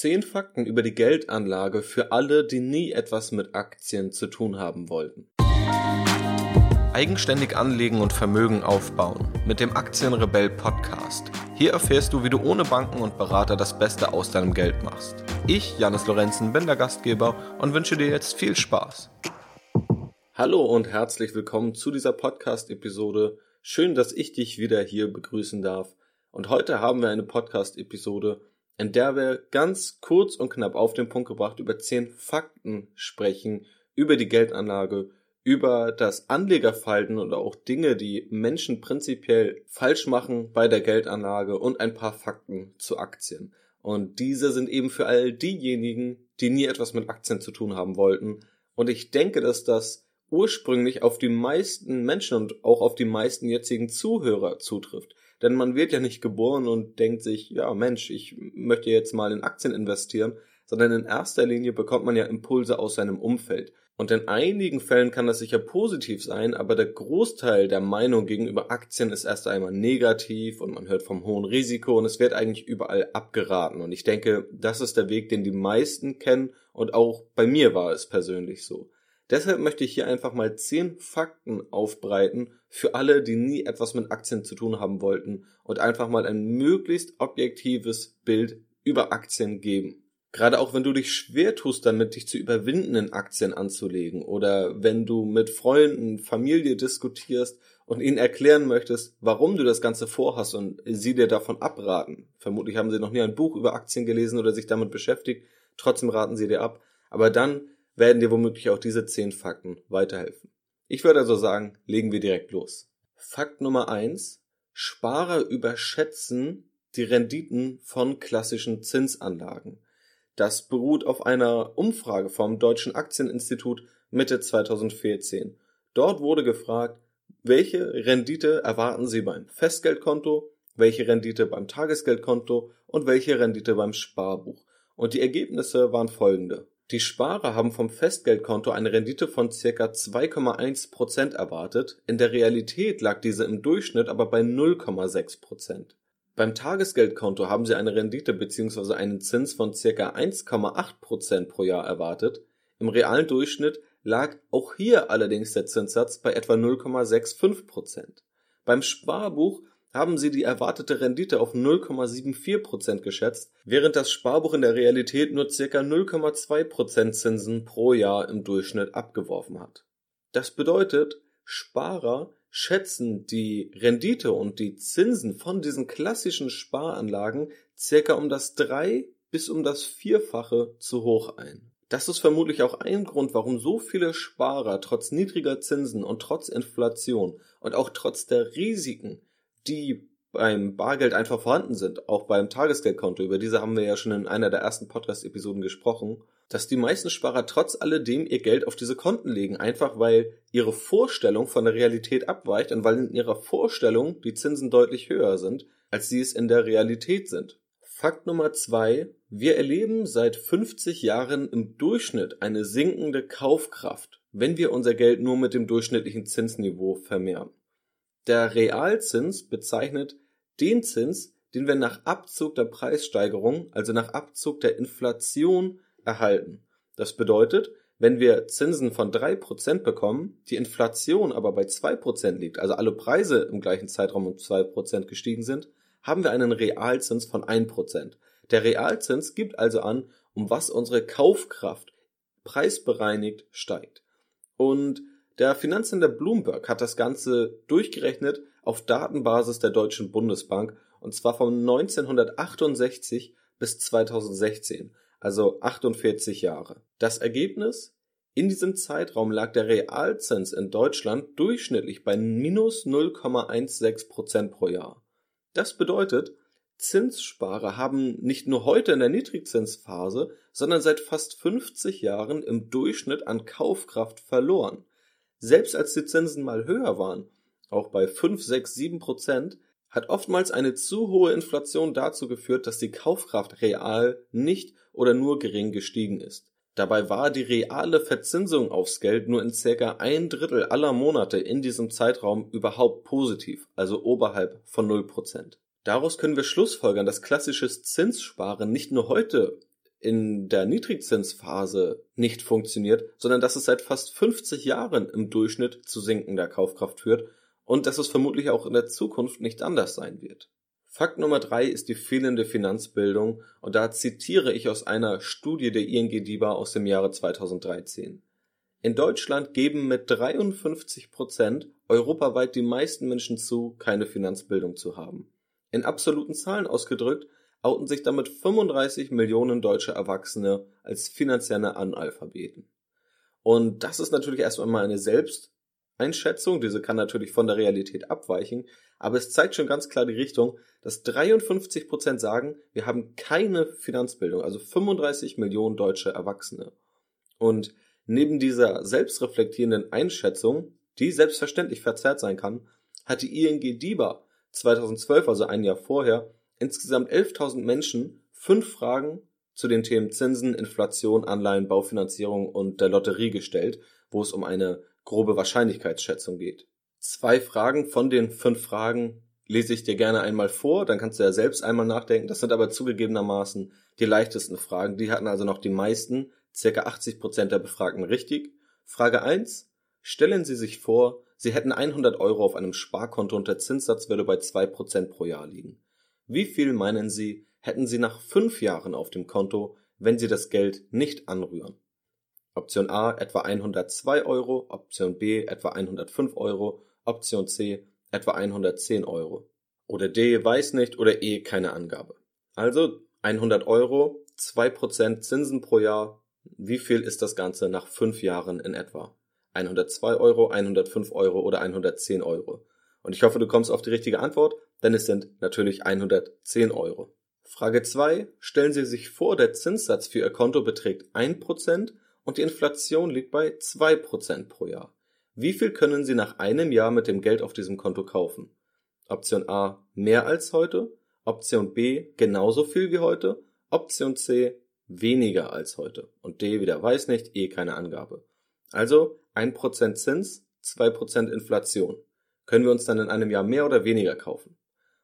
Zehn Fakten über die Geldanlage für alle, die nie etwas mit Aktien zu tun haben wollten. Eigenständig anlegen und Vermögen aufbauen mit dem Aktienrebell Podcast. Hier erfährst du, wie du ohne Banken und Berater das Beste aus deinem Geld machst. Ich, Janis Lorenzen, bin der Gastgeber und wünsche dir jetzt viel Spaß. Hallo und herzlich willkommen zu dieser Podcast-Episode. Schön, dass ich dich wieder hier begrüßen darf. Und heute haben wir eine Podcast-Episode, in der wir ganz kurz und knapp auf den Punkt gebracht über zehn Fakten sprechen, über die Geldanlage, über das Anlegerverhalten oder auch Dinge, die Menschen prinzipiell falsch machen bei der Geldanlage und ein paar Fakten zu Aktien. Und diese sind eben für all diejenigen, die nie etwas mit Aktien zu tun haben wollten. Und ich denke, dass das ursprünglich auf die meisten Menschen und auch auf die meisten jetzigen Zuhörer zutrifft. Denn man wird ja nicht geboren und denkt sich, ja Mensch, ich möchte jetzt mal in Aktien investieren, sondern in erster Linie bekommt man ja Impulse aus seinem Umfeld. Und in einigen Fällen kann das sicher positiv sein, aber der Großteil der Meinung gegenüber Aktien ist erst einmal negativ und man hört vom hohen Risiko und es wird eigentlich überall abgeraten. Und ich denke, das ist der Weg, den die meisten kennen und auch bei mir war es persönlich so. Deshalb möchte ich hier einfach mal zehn Fakten aufbreiten für alle, die nie etwas mit Aktien zu tun haben wollten und einfach mal ein möglichst objektives Bild über Aktien geben. Gerade auch wenn du dich schwer tust damit, dich zu überwinden, in Aktien anzulegen oder wenn du mit Freunden, Familie diskutierst und ihnen erklären möchtest, warum du das Ganze vorhast und sie dir davon abraten. Vermutlich haben sie noch nie ein Buch über Aktien gelesen oder sich damit beschäftigt, trotzdem raten sie dir ab. Aber dann werden dir womöglich auch diese zehn Fakten weiterhelfen. Ich würde also sagen, legen wir direkt los. Fakt Nummer eins: Sparer überschätzen die Renditen von klassischen Zinsanlagen. Das beruht auf einer Umfrage vom Deutschen Aktieninstitut Mitte 2014. Dort wurde gefragt, welche Rendite erwarten Sie beim Festgeldkonto, welche Rendite beim Tagesgeldkonto und welche Rendite beim Sparbuch. Und die Ergebnisse waren folgende. Die Sparer haben vom Festgeldkonto eine Rendite von circa 2,1 Prozent erwartet, in der Realität lag diese im Durchschnitt aber bei 0,6 Prozent. Beim Tagesgeldkonto haben sie eine Rendite bzw. einen Zins von circa 1,8 Prozent pro Jahr erwartet, im realen Durchschnitt lag auch hier allerdings der Zinssatz bei etwa 0,65 Prozent. Beim Sparbuch haben sie die erwartete Rendite auf 0,74% geschätzt, während das Sparbuch in der Realität nur ca. 0,2% Zinsen pro Jahr im Durchschnitt abgeworfen hat. Das bedeutet, Sparer schätzen die Rendite und die Zinsen von diesen klassischen Sparanlagen circa um das drei bis um das Vierfache zu hoch ein. Das ist vermutlich auch ein Grund, warum so viele Sparer trotz niedriger Zinsen und trotz Inflation und auch trotz der Risiken die beim Bargeld einfach vorhanden sind, auch beim Tagesgeldkonto, über diese haben wir ja schon in einer der ersten Podcast-Episoden gesprochen, dass die meisten Sparer trotz alledem ihr Geld auf diese Konten legen, einfach weil ihre Vorstellung von der Realität abweicht und weil in ihrer Vorstellung die Zinsen deutlich höher sind, als sie es in der Realität sind. Fakt Nummer zwei. Wir erleben seit 50 Jahren im Durchschnitt eine sinkende Kaufkraft, wenn wir unser Geld nur mit dem durchschnittlichen Zinsniveau vermehren. Der Realzins bezeichnet den Zins, den wir nach Abzug der Preissteigerung, also nach Abzug der Inflation, erhalten. Das bedeutet, wenn wir Zinsen von drei Prozent bekommen, die Inflation aber bei zwei Prozent liegt, also alle Preise im gleichen Zeitraum um zwei Prozent gestiegen sind, haben wir einen Realzins von ein Prozent. Der Realzins gibt also an, um was unsere Kaufkraft preisbereinigt steigt. Und der Finanzhändler Bloomberg hat das Ganze durchgerechnet auf Datenbasis der Deutschen Bundesbank und zwar von 1968 bis 2016, also 48 Jahre. Das Ergebnis? In diesem Zeitraum lag der Realzins in Deutschland durchschnittlich bei minus 0,16 Prozent pro Jahr. Das bedeutet, Zinssparer haben nicht nur heute in der Niedrigzinsphase, sondern seit fast 50 Jahren im Durchschnitt an Kaufkraft verloren. Selbst als die Zinsen mal höher waren, auch bei 5, 6, 7 Prozent, hat oftmals eine zu hohe Inflation dazu geführt, dass die Kaufkraft real nicht oder nur gering gestiegen ist. Dabei war die reale Verzinsung aufs Geld nur in circa ein Drittel aller Monate in diesem Zeitraum überhaupt positiv, also oberhalb von 0%. Daraus können wir schlussfolgern, dass klassisches Zinssparen nicht nur heute in der Niedrigzinsphase nicht funktioniert, sondern dass es seit fast 50 Jahren im Durchschnitt zu sinkender Kaufkraft führt und dass es vermutlich auch in der Zukunft nicht anders sein wird. Fakt Nummer drei ist die fehlende Finanzbildung und da zitiere ich aus einer Studie der ING DIBA aus dem Jahre 2013. In Deutschland geben mit 53 Prozent europaweit die meisten Menschen zu, keine Finanzbildung zu haben. In absoluten Zahlen ausgedrückt outen sich damit 35 Millionen deutsche Erwachsene als finanzielle Analphabeten. Und das ist natürlich erstmal mal eine Selbsteinschätzung, diese kann natürlich von der Realität abweichen, aber es zeigt schon ganz klar die Richtung, dass 53 Prozent sagen, wir haben keine Finanzbildung, also 35 Millionen deutsche Erwachsene. Und neben dieser selbstreflektierenden Einschätzung, die selbstverständlich verzerrt sein kann, hat die ING DIBA 2012, also ein Jahr vorher, insgesamt 11.000 Menschen fünf Fragen zu den Themen Zinsen, Inflation, Anleihen, Baufinanzierung und der Lotterie gestellt, wo es um eine grobe Wahrscheinlichkeitsschätzung geht. Zwei Fragen von den fünf Fragen lese ich dir gerne einmal vor, dann kannst du ja selbst einmal nachdenken. Das sind aber zugegebenermaßen die leichtesten Fragen. Die hatten also noch die meisten, circa 80 Prozent der Befragten richtig. Frage 1. Stellen Sie sich vor, Sie hätten 100 Euro auf einem Sparkonto und der Zinssatz würde bei 2% pro Jahr liegen. Wie viel meinen Sie, hätten Sie nach fünf Jahren auf dem Konto, wenn Sie das Geld nicht anrühren? Option A etwa 102 Euro, Option B etwa 105 Euro, Option C etwa 110 Euro. Oder D weiß nicht oder E keine Angabe. Also 100 Euro, 2% Zinsen pro Jahr. Wie viel ist das Ganze nach fünf Jahren in etwa? 102 Euro, 105 Euro oder 110 Euro? Und ich hoffe, du kommst auf die richtige Antwort denn es sind natürlich 110 Euro. Frage 2. Stellen Sie sich vor, der Zinssatz für Ihr Konto beträgt 1% und die Inflation liegt bei 2% pro Jahr. Wie viel können Sie nach einem Jahr mit dem Geld auf diesem Konto kaufen? Option A mehr als heute, Option B genauso viel wie heute, Option C weniger als heute und D wieder weiß nicht, eh keine Angabe. Also 1% Zins, 2% Inflation. Können wir uns dann in einem Jahr mehr oder weniger kaufen?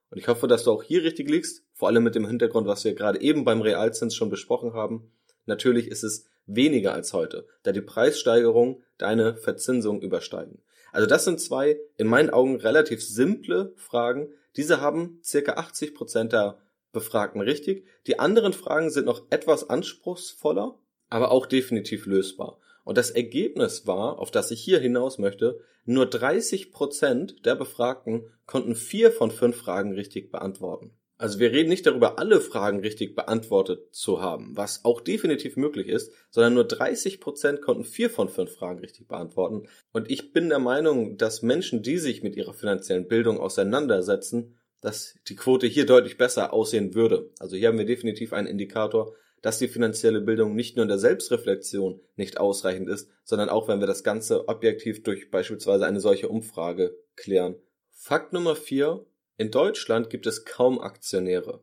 Und ich hoffe, dass du auch hier richtig liegst, vor allem mit dem Hintergrund, was wir gerade eben beim Realzins schon besprochen haben. Natürlich ist es weniger als heute, da die Preissteigerung deine Verzinsung übersteigen. Also das sind zwei in meinen Augen relativ simple Fragen. Diese haben circa 80 Prozent der Befragten richtig. Die anderen Fragen sind noch etwas anspruchsvoller, aber auch definitiv lösbar. Und das Ergebnis war, auf das ich hier hinaus möchte, nur 30 Prozent der Befragten konnten vier von fünf Fragen richtig beantworten. Also wir reden nicht darüber, alle Fragen richtig beantwortet zu haben, was auch definitiv möglich ist, sondern nur 30 Prozent konnten vier von fünf Fragen richtig beantworten. Und ich bin der Meinung, dass Menschen, die sich mit ihrer finanziellen Bildung auseinandersetzen, dass die Quote hier deutlich besser aussehen würde. Also hier haben wir definitiv einen Indikator, dass die finanzielle Bildung nicht nur in der Selbstreflexion nicht ausreichend ist, sondern auch wenn wir das Ganze objektiv durch beispielsweise eine solche Umfrage klären. Fakt Nummer vier. In Deutschland gibt es kaum Aktionäre.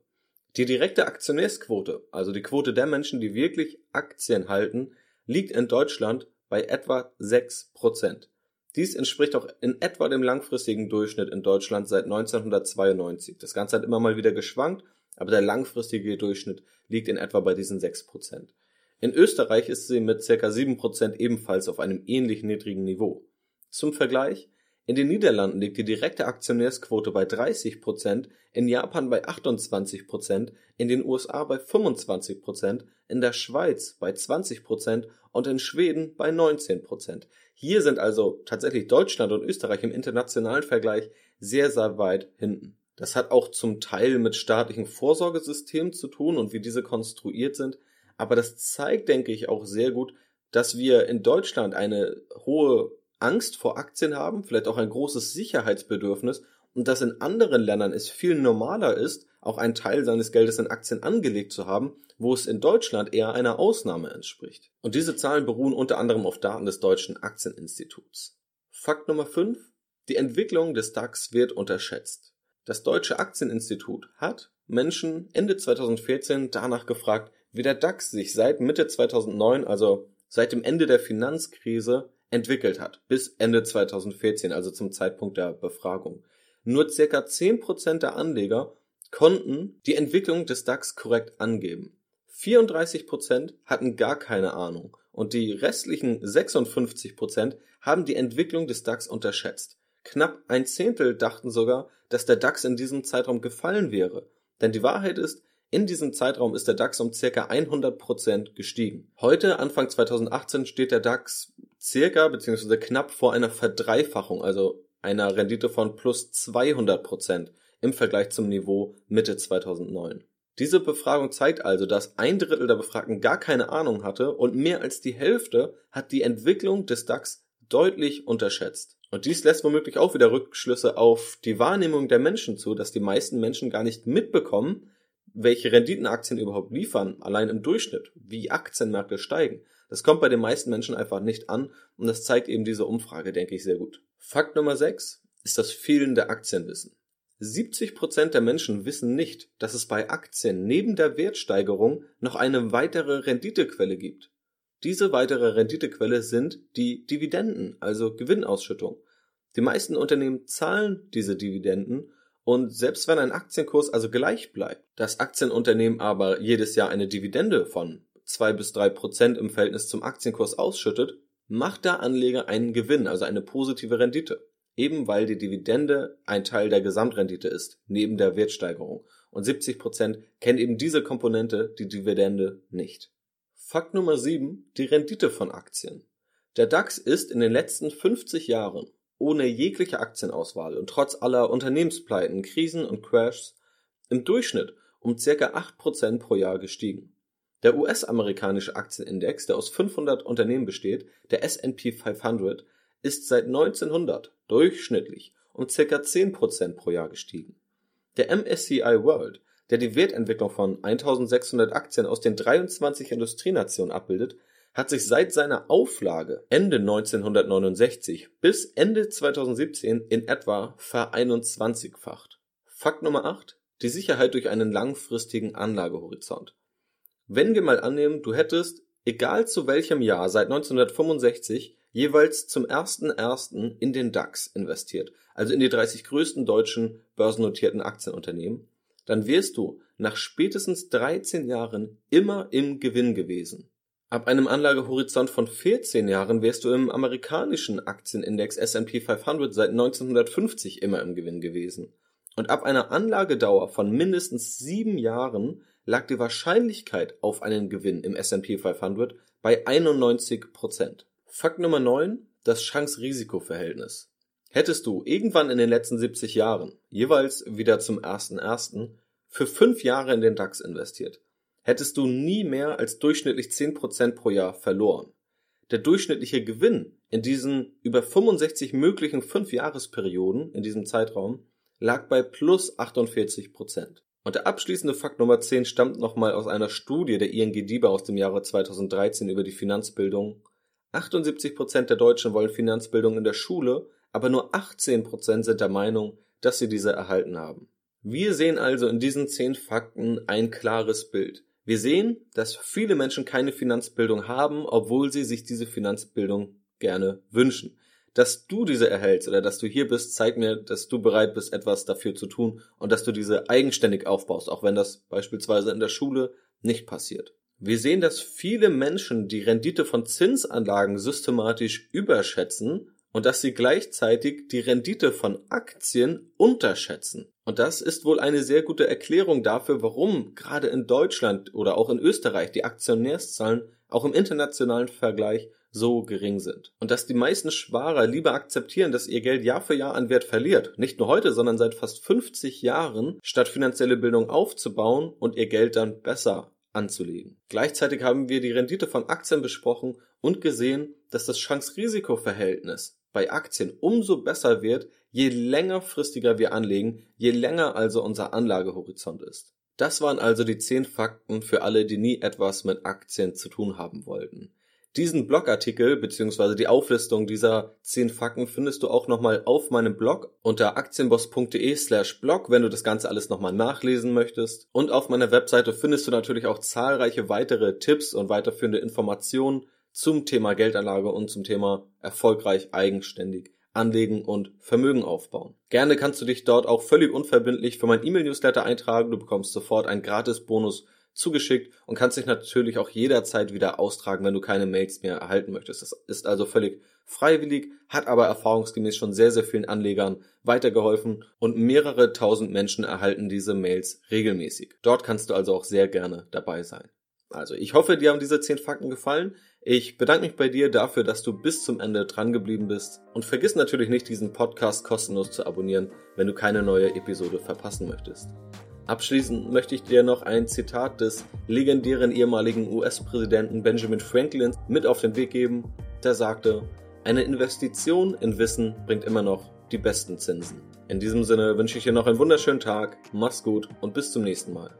Die direkte Aktionärsquote, also die Quote der Menschen, die wirklich Aktien halten, liegt in Deutschland bei etwa 6%. Dies entspricht auch in etwa dem langfristigen Durchschnitt in Deutschland seit 1992. Das Ganze hat immer mal wieder geschwankt, aber der langfristige Durchschnitt liegt in etwa bei diesen 6%. In Österreich ist sie mit ca. 7% ebenfalls auf einem ähnlich niedrigen Niveau. Zum Vergleich, in den Niederlanden liegt die direkte Aktionärsquote bei 30%, in Japan bei 28%, in den USA bei 25%, in der Schweiz bei 20% und in Schweden bei 19%. Hier sind also tatsächlich Deutschland und Österreich im internationalen Vergleich sehr, sehr weit hinten. Das hat auch zum Teil mit staatlichen Vorsorgesystemen zu tun und wie diese konstruiert sind. Aber das zeigt, denke ich, auch sehr gut, dass wir in Deutschland eine hohe Angst vor Aktien haben, vielleicht auch ein großes Sicherheitsbedürfnis und dass in anderen Ländern es viel normaler ist, auch einen Teil seines Geldes in Aktien angelegt zu haben, wo es in Deutschland eher einer Ausnahme entspricht. Und diese Zahlen beruhen unter anderem auf Daten des Deutschen Aktieninstituts. Fakt Nummer 5. Die Entwicklung des DAX wird unterschätzt. Das Deutsche Aktieninstitut hat Menschen Ende 2014 danach gefragt, wie der DAX sich seit Mitte 2009, also seit dem Ende der Finanzkrise, entwickelt hat, bis Ende 2014, also zum Zeitpunkt der Befragung. Nur circa 10% der Anleger konnten die Entwicklung des DAX korrekt angeben. 34% hatten gar keine Ahnung und die restlichen 56% haben die Entwicklung des DAX unterschätzt. Knapp ein Zehntel dachten sogar, dass der DAX in diesem Zeitraum gefallen wäre. Denn die Wahrheit ist, in diesem Zeitraum ist der DAX um circa 100% gestiegen. Heute, Anfang 2018, steht der DAX circa bzw. knapp vor einer Verdreifachung, also einer Rendite von plus 200% im Vergleich zum Niveau Mitte 2009. Diese Befragung zeigt also, dass ein Drittel der Befragten gar keine Ahnung hatte und mehr als die Hälfte hat die Entwicklung des DAX deutlich unterschätzt. Und dies lässt womöglich auch wieder Rückschlüsse auf die Wahrnehmung der Menschen zu, dass die meisten Menschen gar nicht mitbekommen, welche Renditen Aktien überhaupt liefern, allein im Durchschnitt, wie Aktienmärkte steigen. Das kommt bei den meisten Menschen einfach nicht an und das zeigt eben diese Umfrage, denke ich, sehr gut. Fakt Nummer 6 ist das fehlende Aktienwissen. 70% der Menschen wissen nicht, dass es bei Aktien neben der Wertsteigerung noch eine weitere Renditequelle gibt. Diese weitere Renditequelle sind die Dividenden, also Gewinnausschüttung. Die meisten Unternehmen zahlen diese Dividenden und selbst wenn ein Aktienkurs also gleich bleibt, das Aktienunternehmen aber jedes Jahr eine Dividende von zwei bis drei Prozent im Verhältnis zum Aktienkurs ausschüttet, macht der Anleger einen Gewinn, also eine positive Rendite eben weil die Dividende ein Teil der Gesamtrendite ist, neben der Wertsteigerung. Und 70 Prozent kennen eben diese Komponente, die Dividende, nicht. Fakt Nummer 7, die Rendite von Aktien. Der DAX ist in den letzten 50 Jahren ohne jegliche Aktienauswahl und trotz aller Unternehmenspleiten, Krisen und Crashs im Durchschnitt um ca. 8% pro Jahr gestiegen. Der US-amerikanische Aktienindex, der aus 500 Unternehmen besteht, der S&P 500, ist seit 1900 durchschnittlich um ca. 10% pro Jahr gestiegen. Der MSCI World, der die Wertentwicklung von 1600 Aktien aus den 23 Industrienationen abbildet, hat sich seit seiner Auflage Ende 1969 bis Ende 2017 in etwa vereinundzwanzigfacht. Fakt Nummer 8. Die Sicherheit durch einen langfristigen Anlagehorizont. Wenn wir mal annehmen, du hättest, egal zu welchem Jahr seit 1965, jeweils zum 1.1. in den DAX investiert, also in die 30 größten deutschen börsennotierten Aktienunternehmen, dann wärst du nach spätestens 13 Jahren immer im Gewinn gewesen. Ab einem Anlagehorizont von 14 Jahren wärst du im amerikanischen Aktienindex S&P 500 seit 1950 immer im Gewinn gewesen. Und ab einer Anlagedauer von mindestens sieben Jahren lag die Wahrscheinlichkeit auf einen Gewinn im S&P 500 bei 91 Prozent. Fakt Nummer 9, das Chance-Risiko-Verhältnis. Hättest du irgendwann in den letzten 70 Jahren, jeweils wieder zum 1.1., für fünf Jahre in den DAX investiert, hättest du nie mehr als durchschnittlich 10% pro Jahr verloren. Der durchschnittliche Gewinn in diesen über 65 möglichen 5-Jahresperioden in diesem Zeitraum lag bei plus 48%. Und der abschließende Fakt Nummer 10 stammt nochmal aus einer Studie der ING DIBA aus dem Jahre 2013 über die Finanzbildung 78 Prozent der Deutschen wollen Finanzbildung in der Schule, aber nur 18 Prozent sind der Meinung, dass sie diese erhalten haben. Wir sehen also in diesen zehn Fakten ein klares Bild. Wir sehen, dass viele Menschen keine Finanzbildung haben, obwohl sie sich diese Finanzbildung gerne wünschen. Dass du diese erhältst oder dass du hier bist, zeigt mir, dass du bereit bist, etwas dafür zu tun und dass du diese eigenständig aufbaust, auch wenn das beispielsweise in der Schule nicht passiert. Wir sehen, dass viele Menschen die Rendite von Zinsanlagen systematisch überschätzen und dass sie gleichzeitig die Rendite von Aktien unterschätzen. Und das ist wohl eine sehr gute Erklärung dafür, warum gerade in Deutschland oder auch in Österreich die Aktionärszahlen auch im internationalen Vergleich so gering sind. Und dass die meisten Sparer lieber akzeptieren, dass ihr Geld Jahr für Jahr an Wert verliert, nicht nur heute, sondern seit fast 50 Jahren, statt finanzielle Bildung aufzubauen und ihr Geld dann besser anzulegen. Gleichzeitig haben wir die Rendite von Aktien besprochen und gesehen, dass das Chance-Risiko-Verhältnis bei Aktien umso besser wird, je längerfristiger wir anlegen, je länger also unser Anlagehorizont ist. Das waren also die zehn Fakten für alle, die nie etwas mit Aktien zu tun haben wollten. Diesen Blogartikel bzw. die Auflistung dieser 10 Fakten findest du auch nochmal auf meinem Blog unter aktienboss.de slash blog, wenn du das Ganze alles nochmal nachlesen möchtest. Und auf meiner Webseite findest du natürlich auch zahlreiche weitere Tipps und weiterführende Informationen zum Thema Geldanlage und zum Thema erfolgreich eigenständig anlegen und Vermögen aufbauen. Gerne kannst du dich dort auch völlig unverbindlich für mein E-Mail-Newsletter eintragen. Du bekommst sofort einen Gratis-Bonus zugeschickt und kannst dich natürlich auch jederzeit wieder austragen, wenn du keine Mails mehr erhalten möchtest. Das ist also völlig freiwillig, hat aber erfahrungsgemäß schon sehr, sehr vielen Anlegern weitergeholfen und mehrere tausend Menschen erhalten diese Mails regelmäßig. Dort kannst du also auch sehr gerne dabei sein. Also ich hoffe, dir haben diese 10 Fakten gefallen. Ich bedanke mich bei dir dafür, dass du bis zum Ende dran geblieben bist. Und vergiss natürlich nicht, diesen Podcast kostenlos zu abonnieren, wenn du keine neue Episode verpassen möchtest. Abschließend möchte ich dir noch ein Zitat des legendären ehemaligen US-Präsidenten Benjamin Franklin mit auf den Weg geben. Der sagte, eine Investition in Wissen bringt immer noch die besten Zinsen. In diesem Sinne wünsche ich dir noch einen wunderschönen Tag, mach's gut und bis zum nächsten Mal.